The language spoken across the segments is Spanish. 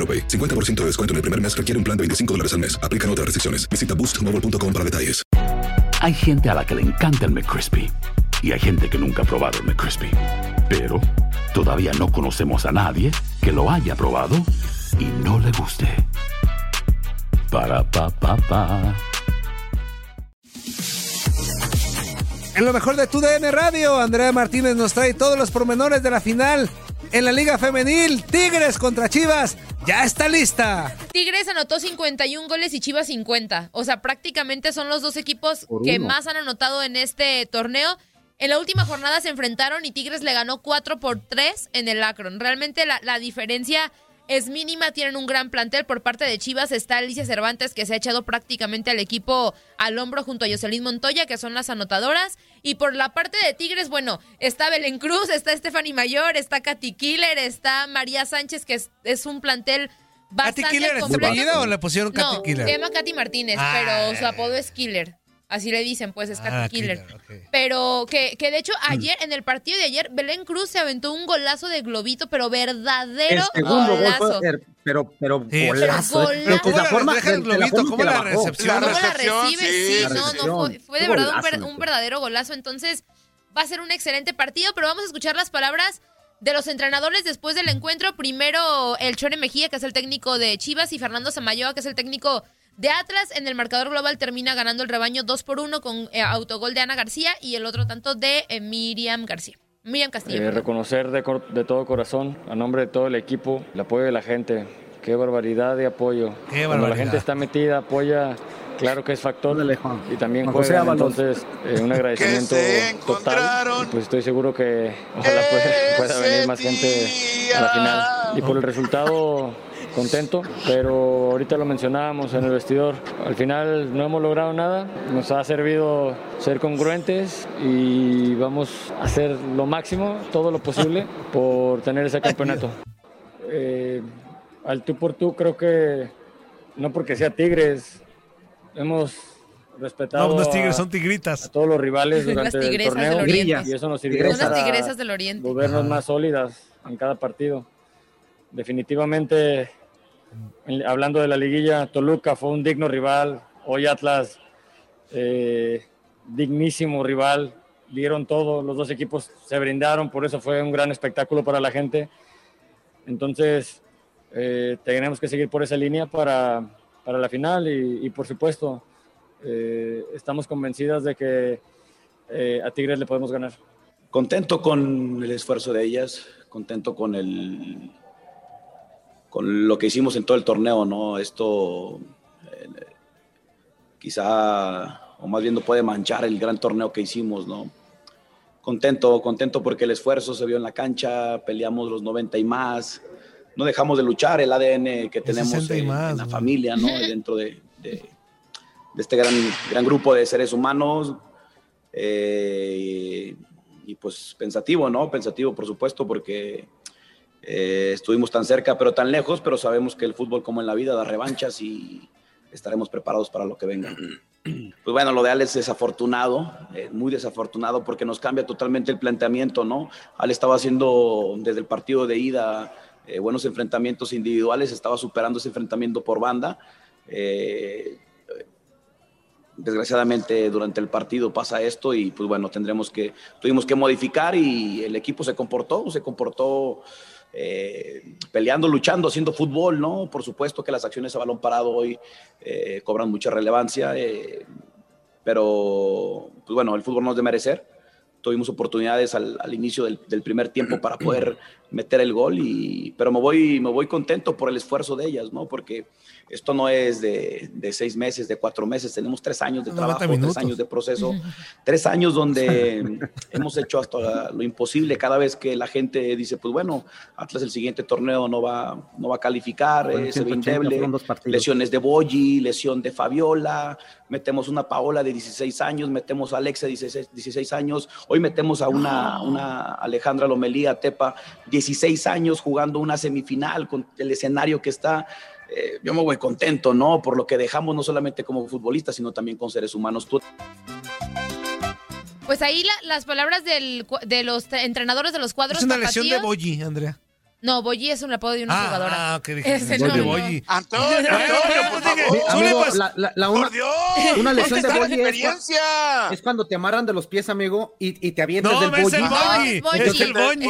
AroPay. 50% de descuento en el primer mes requiere un plan de 25 dólares al mes. Aplican otras restricciones. Visita boostmobile.com para detalles. Hay gente a la que le encanta el McCrispy y hay gente que nunca ha probado el McCrispy. Pero todavía no conocemos a nadie que lo haya probado y no le guste. Para pa pa pa. En lo mejor de tu DN Radio, Andrea Martínez nos trae todos los pormenores de la final en la Liga Femenil. Tigres contra Chivas. Ya está lista. Tigres anotó 51 goles y Chivas 50. O sea, prácticamente son los dos equipos que más han anotado en este torneo. En la última jornada se enfrentaron y Tigres le ganó 4 por 3 en el Akron. Realmente la, la diferencia es mínima, tienen un gran plantel. Por parte de Chivas está Alicia Cervantes, que se ha echado prácticamente al equipo al hombro junto a Jocelyn Montoya, que son las anotadoras. Y por la parte de Tigres, bueno, está Belén Cruz, está Stephanie Mayor, está Katy Killer, está María Sánchez, que es, es un plantel ¿Katy bastante Killer es o le pusieron Katy no, Killer? se llama Katy Martínez, Ah, pero su apodo es Killer. Así le dicen, pues es Ah, Killer. Pero que, que de hecho Mm. ayer, en el partido de ayer, Belén Cruz se aventó un golazo de globito, pero verdadero El segundo gol golazo. fue, er- pero, pero Sí, golazo. pero golazo. De la forma, Deja el la globito, ¿cómo la recepción? ¿Cómo la recibe? sí, Sí, la no, no, fue, fue de verdad un, ver- un verdadero golazo. Entonces, va a ser un excelente partido, pero vamos a escuchar las palabras de los entrenadores después del encuentro. Primero, el Chore Mejía, que es el técnico de Chivas, y Fernando Samayoa, que es el técnico de Atlas. En el marcador global termina ganando el rebaño 2 por 1 con eh, autogol de Ana García y el otro tanto de eh, Miriam García. Miriam Castillo. Eh, reconocer de, cor- de todo corazón, a nombre de todo el equipo, el apoyo de la gente. Qué barbaridad de apoyo. Qué Cuando la gente está metida, apoya, claro que es factor. Juan. Y también juegan, entonces eh, un agradecimiento total. Y pues estoy seguro que ojalá pueda, pueda venir más gente a la final. Y por el resultado, contento, pero ahorita lo mencionábamos en el vestidor. Al final no hemos logrado nada, nos ha servido ser congruentes y vamos a hacer lo máximo, todo lo posible, por tener ese campeonato. Eh, al tú por tú creo que no porque sea Tigres, hemos respetado No, no es a- tigres, son a tigritas. todos los rivales Las durante el tigresas torneo del Oriente. y eso nos sirvió del Oriente. volvernos más sólidas en cada partido. Definitivamente, en- hablando de la liguilla, Toluca fue un digno rival, hoy Atlas, eh, dignísimo rival, dieron todo, los dos equipos se brindaron, por eso fue un gran espectáculo para la gente. Entonces, eh, tenemos que seguir por esa línea para, para la final y, por supuesto, eh, estamos convencidas de que a Tigres le podemos ganar. Contento con el esfuerzo de ellas, contento con el con lo que hicimos en todo el torneo, ¿no? Esto eh, quizá, o más bien no puede manchar el gran torneo que hicimos, ¿no? Contento, contento porque el esfuerzo se vio en la cancha, peleamos los 90 y más, no dejamos de luchar, el ADN que tenemos 60 y en, más, en la familia, ¿no? Dentro de, de- de este gran, gran grupo de seres humanos. eh, y pues pensativo, ¿no? Pensativo, por supuesto, porque eh, estuvimos tan cerca, pero tan lejos, pero sabemos que el fútbol, como en la vida, da revanchas y estaremos preparados para lo que venga. Pues bueno, lo de Alex es desafortunado, eh, muy desafortunado, porque nos cambia totalmente el planteamiento, ¿no? Alex estaba haciendo desde el partido de ida eh, buenos enfrentamientos individuales, estaba superando ese enfrentamiento por banda. Eh, desgraciadamente durante el partido pasa esto y pues bueno, tendremos que, tuvimos que modificar y el equipo se comportó, se comportó eh, peleando, luchando, haciendo fútbol, ¿no? Por supuesto que las acciones a balón parado hoy eh, cobran mucha relevancia, eh, pero pues bueno, el fútbol no es de merecer. Tuvimos oportunidades al, al inicio del, del, primer tiempo para poder meter el gol, y, pero me voy, me voy contento por el esfuerzo de ellas, ¿no? Porque esto no es de, de, seis meses, de cuatro meses, tenemos tres años de trabajo, tres años de proceso, tres años donde hemos hecho hasta lo imposible cada vez que la gente dice, pues bueno, Atlas el siguiente torneo no va, no va a calificar, bueno, se ve indeble, lesiones de Boyi, lesión de Fabiola, metemos una Paola de 16 años, metemos a Alexa de 16, 16 años, hoy metemos a una, una Alejandra Lomelía Tepa, 16 años jugando una semifinal con el escenario que está eh, yo me voy contento, ¿no? Por lo que dejamos no solamente como futbolistas, sino también con seres humanos. Pues ahí la, las palabras del, de los entrenadores de los cuadros. Es una lesión de Boyi, Andrea. No, Boyi es un apodo de una ah, jugadora. Ah, ¿qué dije? Ese no, de Boyi. Antonio, Antonio, por favor. Amigo, la, la, la una, por Dios, una lesión de Boyi? Es, es, cuando te amarran de los pies, amigo, y, y te avientas no, del Boyi. Es el Boyi. Es el Boyi.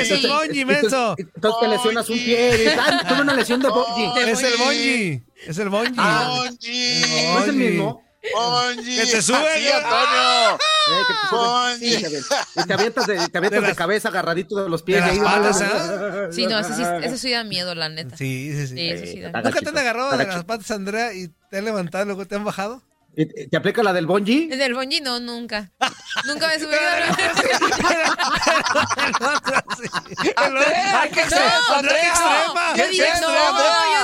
Es el Boyi, menso. Entonces te lesionas un pie y ay, tuve una lesión de Boyi. Es el Boyi. Es el Boyi. Bonji. ¿No es el mismo? Bonji. Que te sube, Antonio. Eh, que te Bonji. Sí, y te avientas de, te avientas De de, las- cabeza agarradito de los pies. de ahí, patas, ¿no? Sí, no, ese sí, ese sí da miedo, la neta. Sí, sí, sí. Sí, miedo. ¿Nunca te han agarrado de las patas, Andrea, y te han levantado y luego te han bajado? ¿Y ¿Te aplica la del Bonji? Del bonji no, nunca. Nunca me he subido. El otro- ¡Ay, qué no,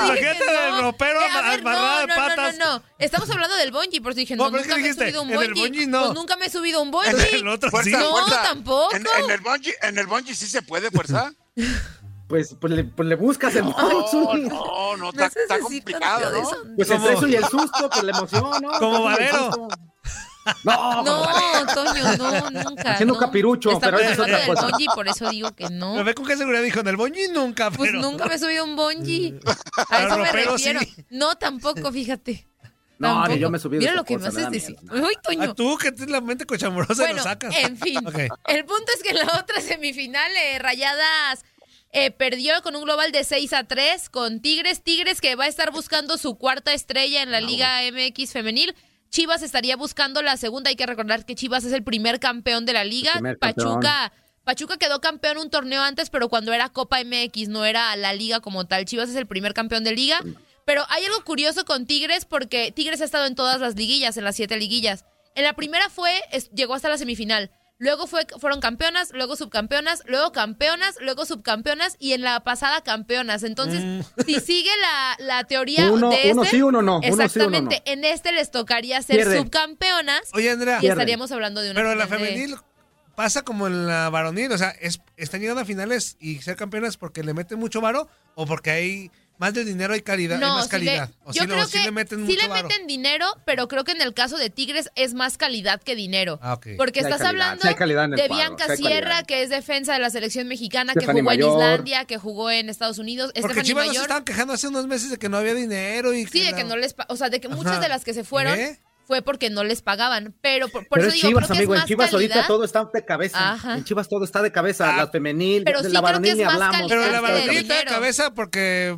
Imagínate del no. ropero a ver, amarrado de no, no, patas. No, no, no. Estamos hablando del bonji, por eso dije, No, nunca me he subido un en el bonji. no. Pues nunca me he subido un bonji. En El otro Fuerza, sí. No, fuerza. tampoco. En, en el bungee, en el bungee sí se puede, fuerza. Pues, pues, le, pues le buscas el No, Bonji. no, no, No está, está complicado, ¿no? eso. Pues Como- entre eso y el susto, pues la emoción, ¿no? Como Valero. No, No, Toño, no, nunca. Haciendo no. capirucho, Estamos pero eso es otra cosa. bonji, por eso digo que no. Pero ve con qué seguridad dijo, en el bonji nunca, Pues pero... nunca me he subido un bonji. A Al eso me refiero. sí. No, tampoco, fíjate. No, Tampoco. ni yo me he subido Mira lo que me cosa, me haces decir. miedo, Uy, Toño. Ah, tú que tienes la mente cochamurosa Bueno, lo sacas. en fin. Ok. El punto es que en la otra semifinal, eh, Rayadas eh, perdió con un global de 6 a 3 con Tigres. Tigres que va a estar buscando su cuarta estrella en la Liga MX femenil. Chivas estaría buscando la segunda. Hay que recordar que Chivas es el primer campeón de la liga. Pachuca. Pachuca quedó campeón un torneo antes, pero cuando era Copa MX, no era la liga como tal. Chivas es el primer campeón de liga. Pero hay algo curioso con Tigres porque Tigres ha estado en todas las liguillas, en las siete liguillas. En la primera fue, es- llegó hasta la semifinal. Luego fue, fueron campeonas, luego subcampeonas, luego campeonas, luego subcampeonas y en la pasada campeonas. Entonces, si sigue la, la teoría Uno- de uno este, sí, uno no, uno sí, uno no. exactamente, en este les tocaría ser Pierden. subcampeonas Oye, Andrea, y Pierden. estaríamos hablando de una pero en la de- femenil pasa como en la varonil, o sea, es, ¿están llegando a finales y ser campeonas porque le meten mucho varo o porque hay más de dinero y calidad, hay más sí le- calidad? o yo sí, lo- creo sí que le meten sí mucho le varo? meten dinero, pero creo que en el caso de Tigres es más calidad que dinero. Ah, ok. Porque Sí hay estás calidad, hablando sí hay en de cuadro, Bianca sí hay Sierra, que es defensa de la selección mexicana, que jugó en. Islandia, que jugó en Estados Unidos. Porque Stephanie Chivas nos Mayor. estaban quejando hace unos meses de que no había dinero y Sí, de la- que no les, o sea, de que muchas Ajá. de las que se fueron ¿Eh? fue porque no les pagaban, pero por, por Pero eso es digo, Chivas, creo que amigo. es En más Chivas calidad. ahorita todo está de cabeza. Ajá. En Chivas todo está de cabeza. Ah. la femenil, Pero de sí la varonil ni hablamos. Pero la varonil de está de cabeza porque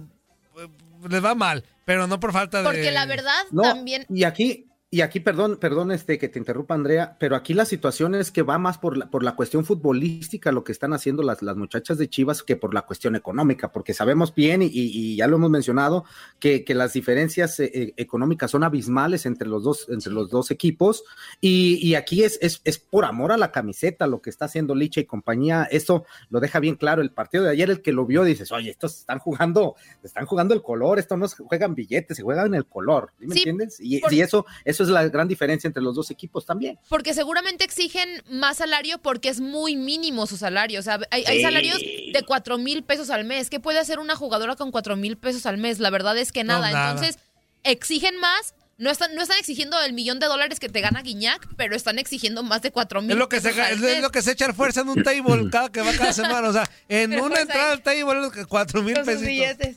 les va mal, pero no por falta de... Porque la verdad No, también y aquí, y aquí, perdón, perdón, este, que te interrumpa, Andrea, pero aquí la situación es que va más por la, por la cuestión futbolística lo que están haciendo las, las muchachas de Chivas que por la cuestión económica, porque sabemos bien, y, y ya lo hemos mencionado, que, que las diferencias eh, eh, económicas son abismales entre los dos, entre los dos equipos, y, y aquí es, es, es por amor a la camiseta lo que está haciendo Licha y compañía, eso lo deja bien claro, el partido de ayer, el que lo vio, dices, oye, estos están jugando, están jugando el color, estos no se juegan billetes, se juegan el color, ¿sí ¿me Sí, entiendes? Y, por- y eso, eso es la gran diferencia entre los dos equipos también. Porque seguramente exigen más salario porque es muy mínimo su salario. O sea, hay, hay salarios de cuatro mil pesos al mes. ¿Qué puede hacer una jugadora con cuatro mil pesos al mes? La verdad es que No, nada. Entonces, exigen más No están, no están exigiendo el millón de dólares que te gana Guiñac, pero están exigiendo más de cuatro mil. Es lo que se es, lo que se echa fuerza en un table cada que va cada semana. O sea, en Pero una pues entrada al table, cuatro mil pesitos. billetes.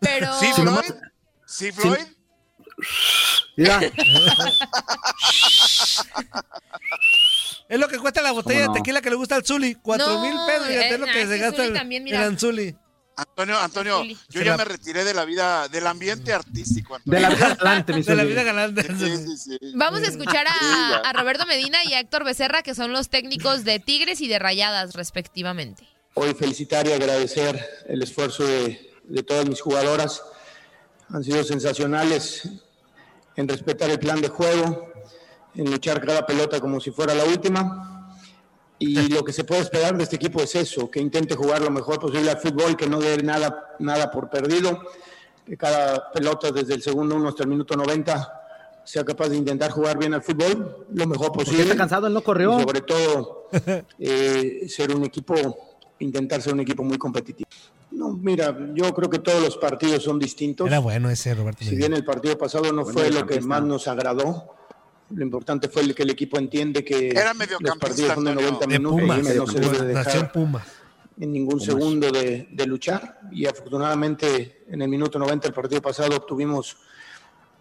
Pero. ¿Sí, Floyd? ¿Sí, Floyd? Mira, Es lo que cuesta la botella ¿Cómo de tequila que le gusta al Zuli. Cuatro No, mil pesos. Fíjate eh, es lo nah, que se gasta Zuli el, también, el. Anzuli. Antonio, Antonio, yo ya me retiré de la vida, del ambiente artístico. Antonio. de la vida galante, mi De la vida galante. Sí, sí, sí. Vamos a escuchar a, a Roberto Medina y a Héctor Becerra, que son los técnicos de Tigres y de Rayadas, respectivamente. Hoy felicitar y agradecer el esfuerzo de, de todas mis jugadoras. Han sido sensacionales en respetar el plan de juego, en luchar cada pelota como si fuera la última. Y lo que se puede esperar de este equipo es eso, que intente jugar lo mejor posible al fútbol, que no dé nada, nada por perdido, que cada pelota desde el segundo uno hasta el minuto 90 sea capaz de intentar jugar bien al fútbol lo mejor ¿Por qué posible. está cansado? Él no corrió. Y sobre todo, eh, ser un equipo, intentar ser un equipo muy competitivo. No, mira, yo creo que todos los partidos son distintos. Era bueno ese Roberto Si bien el partido pasado no fue lo que más nos agradó, lo importante fue el que el equipo entiende que Era los partidos son de Antonio. 90 De minutos Pumas. y que no se debe dejar Pumas. en ningún segundo de, de luchar y afortunadamente en el minuto 90 del partido pasado obtuvimos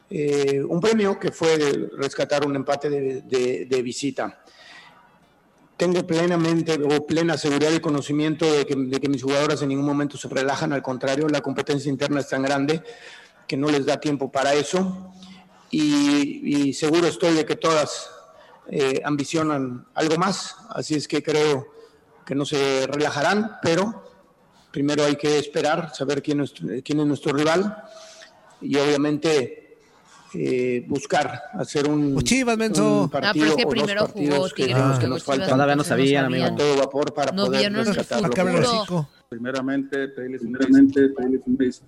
eh, un premio que fue rescatar un empate de, de- de visita. Tengo plenamente o plena seguridad y conocimiento de que, mis jugadoras en ningún momento se relajan, al contrario, la competencia interna es tan grande que no les da tiempo para eso. Y, y seguro estoy de que todas eh, ambicionan algo más, así es que creo que no se relajarán, pero primero hay que esperar, saber quién es, quién es nuestro rival y obviamente eh, buscar hacer un, Pues Chivas, menso. un Ah, pero partido es que o dos primero jugó que, nos Chivas, faltan Todavía no sabían, a todo vapor para No poder vieron. Primeramente, pedirles un primeramente, pedirles un beso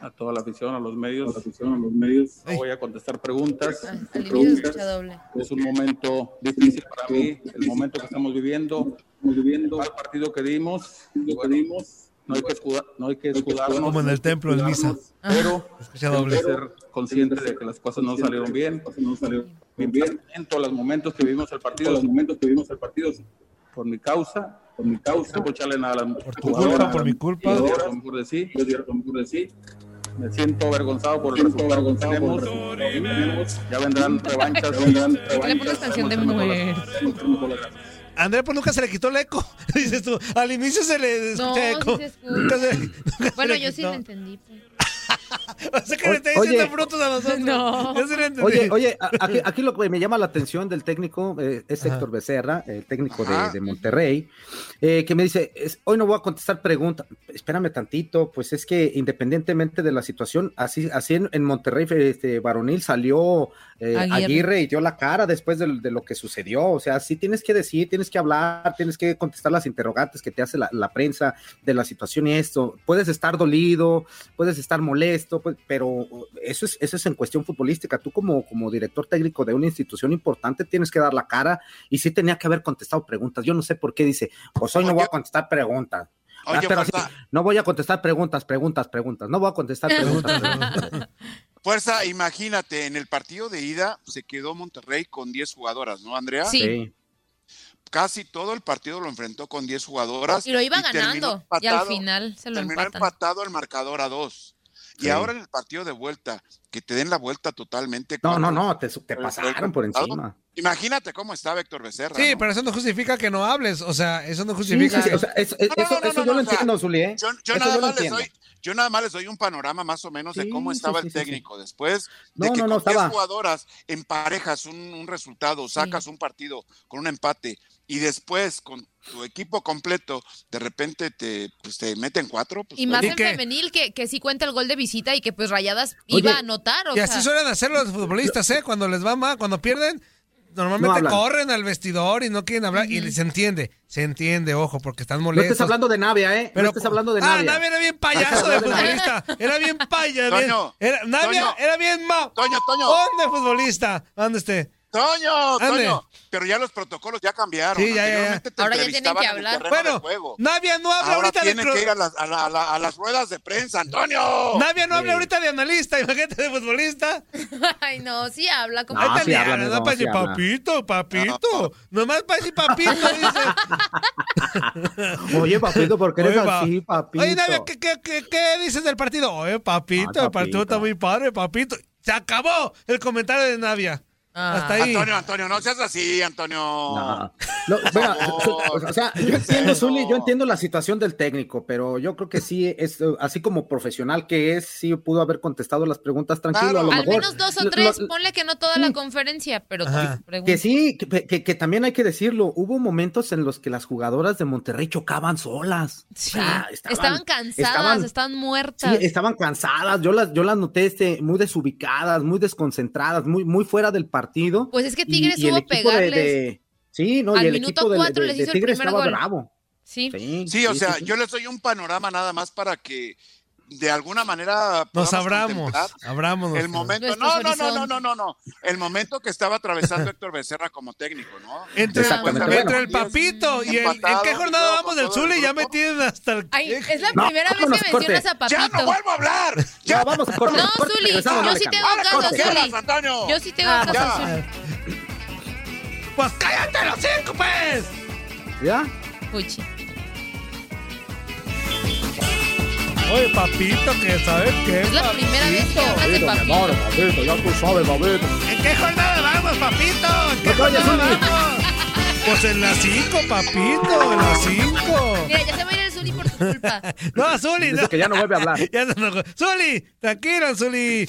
a toda la afición, a los medios. A la afición, a los medios. No voy a contestar preguntas. Ah. Es un momento difícil para mí, el momento que estamos viviendo, estamos viviendo el partido que dimos, lo que dimos. No hay que escudar, no hay que escudarnos. Como en el templo, en misa. Pero hay ser consciente de que las cosas no salieron bien. No salieron bien, bien. En todos los momentos que vivimos el partido, los momentos que vivimos el partido, por mi causa, por mi causa, no echarle nada a las Por tu culpa, por mi culpa. Yo diera lo mejor de sí, yo diera lo mejor de sí. Me siento avergonzado por el resultado que tenemos. Ya vendrán revanchas, vendrán ¿Por qué le pones canción de muerte? André, pues nunca se le quitó el eco. Dices tú, al inicio se le No, escucha sí eco. se escucha. Bueno, yo sí lo entendí. pues. O sea que le está Oye. diciendo frutos a nosotros. No. Yo sí lo entendí. Oye, oye, aquí, aquí lo que me llama la atención del técnico eh, es Ajá. Héctor Becerra, el técnico de, Monterrey, eh, que me dice, es- hoy no voy a contestar preguntas, espérame tantito, pues es que independientemente de la situación, así, así en, en Monterrey este, varonil salió eh, Aguirre. Aguirre. y dio la cara después de, de lo que sucedió, o sea, sí tienes que decir, tienes que hablar, tienes que contestar las interrogantes que te hace la, la prensa de la situación y esto, puedes estar dolido, puedes estar molesto, pues, pero eso es, eso es en cuestión futbolística. Tú como, como director técnico de una institución importante tienes que dar la cara y sí tenía que haber contestado preguntas. Yo no sé por qué dice, pues hoy no voy a contestar preguntas. Ah, Oye, pero sí, fuerza, no voy a contestar preguntas, preguntas, preguntas. No voy a contestar preguntas. preguntas. fuerza, imagínate, en el partido de ida se quedó Monterrey con 10 jugadoras, ¿no, Andrea? Sí. Sí. Casi todo el partido lo enfrentó con 10 jugadoras. Y lo iba ganando. Y al final se lo terminó empatan. empatado el marcador a Y Sí. ahora en el partido de vuelta, que te den la vuelta totalmente. No, no, no, te, te pasaron el por encima. Imagínate cómo está Héctor Becerra. Sí, ¿no? pero eso no justifica que no hables. O sea, eso no justifica. Sí, sí, o sea, eso, No, eso- eso yo lo entiendo, Zuli, ¿eh? Yo, nada yo más les doy, yo nada más les doy un panorama más o menos de cómo estaba sí, el sí, sí. técnico. Después de No, que no, no, con 10 estaba- jugadoras emparejas un, un resultado, sacas un partido con un empate y después con tu equipo completo, de repente te, pues, te meten cuatro. Pues, Y más en femenil que, que sí cuenta el gol de visita y que pues Rayadas Oye, iba a anotar. O Y así sea, suelen hacer los futbolistas, ¿eh? Cuando les va mal, cuando pierden, No normalmente corren al vestidor y no quieren hablar. Y se entiende, se entiende, ojo, porque están No molestos. estés hablando de Navia, ¿eh? Pero- no estés hablando de Ah, Navia. Navia era bien payaso de futbolista. Era bien payaso. Toño, era, Navia Toño. era bien ma. Toño, Toño. ¿Dónde futbolista? ¿Dónde esté? Toño, Ande. Toño, pero ya los protocolos ya cambiaron. Sí, ya, ya, te Ahora ya tienen que hablar. Bueno. Navia no habla Ahora ahorita de tiene cro- que ir a las, a, la- a la- a las ruedas de prensa, Antonio. Navia no habla ahorita de analista, imagínate de futbolista. Ay, no, sí habla como. No, sí habla, amigo, no para sí decir papito, papito. Nomás para decir papito, dice. Oye, papito, ¿por qué eres Oye, pa- así, papito? Oye, Navia, ¿qué, qué, qué, qué dices del partido? Oye, papito, Ay, el partido está papito. muy padre, papito. Se acabó el comentario de Navia. Ah. Hasta ahí. Antonio, Antonio, no seas así, Antonio. No. No, mira, favor. o sea, yo ¿Qué es entiendo? Zuli, yo entiendo la situación del técnico, pero yo creo que sí, es así como profesional que es, sí pudo haber contestado las preguntas tranquilo. Claro. A lo Al mejor, menos dos o tres, lo- ponle que no toda la Sí. conferencia, pero que sí, que, que- que también hay que decirlo, hubo momentos en los que las jugadoras de Monterrey chocaban solas. Sí. O sea, estaban, cansadas, estaban- estaban Sí, muertas. estaban cansadas, yo las, yo las noté este, muy desubicadas, muy desconcentradas, muy, muy fuera del partido. Pues es que Tigres y el equipo pegarles. de- sí, no, Al y el minuto equipo cuatro de- les hizo el primer estaba gol. bravo. Sí. Sí, Sí, o sea, sí. yo les doy un panorama nada más para que de alguna manera Nos abramos, abramos. el momento. No, no, no, no, no, no, no. El momento que estaba atravesando Héctor Becerra como técnico, ¿no? Entre, el papito y el. ¿En qué jornada vamos del Zuli? Ya me tienen hasta el. Ay, es la No, primera vez que corte. mencionas a ¡Ya no Papito. vuelvo a hablar! Ya, vamos, corte, No, corte, Zuli, yo sí te cambio. hago caso, ¿Con qué Zuli. Yo sí te Ah, hago ya. caso, Zuli. Pues cállate los cinco, pues. ¿Ya? Puchi. Oye, papito, que sabes qué. Es la primera vez que hablas de Papito, amor, Papito. papito, ya tú sabes, papito. ¿En qué jornada vamos, papito? ¿En qué No jornada vamos? Pues en las cinco, papito, en las cinco. Mira, ya se va a ir el Zuli por tu culpa. No, Zuli, Dice no. que ya no vuelve a hablar. Ya se enojó. Zuli, tranquilo, Zuli.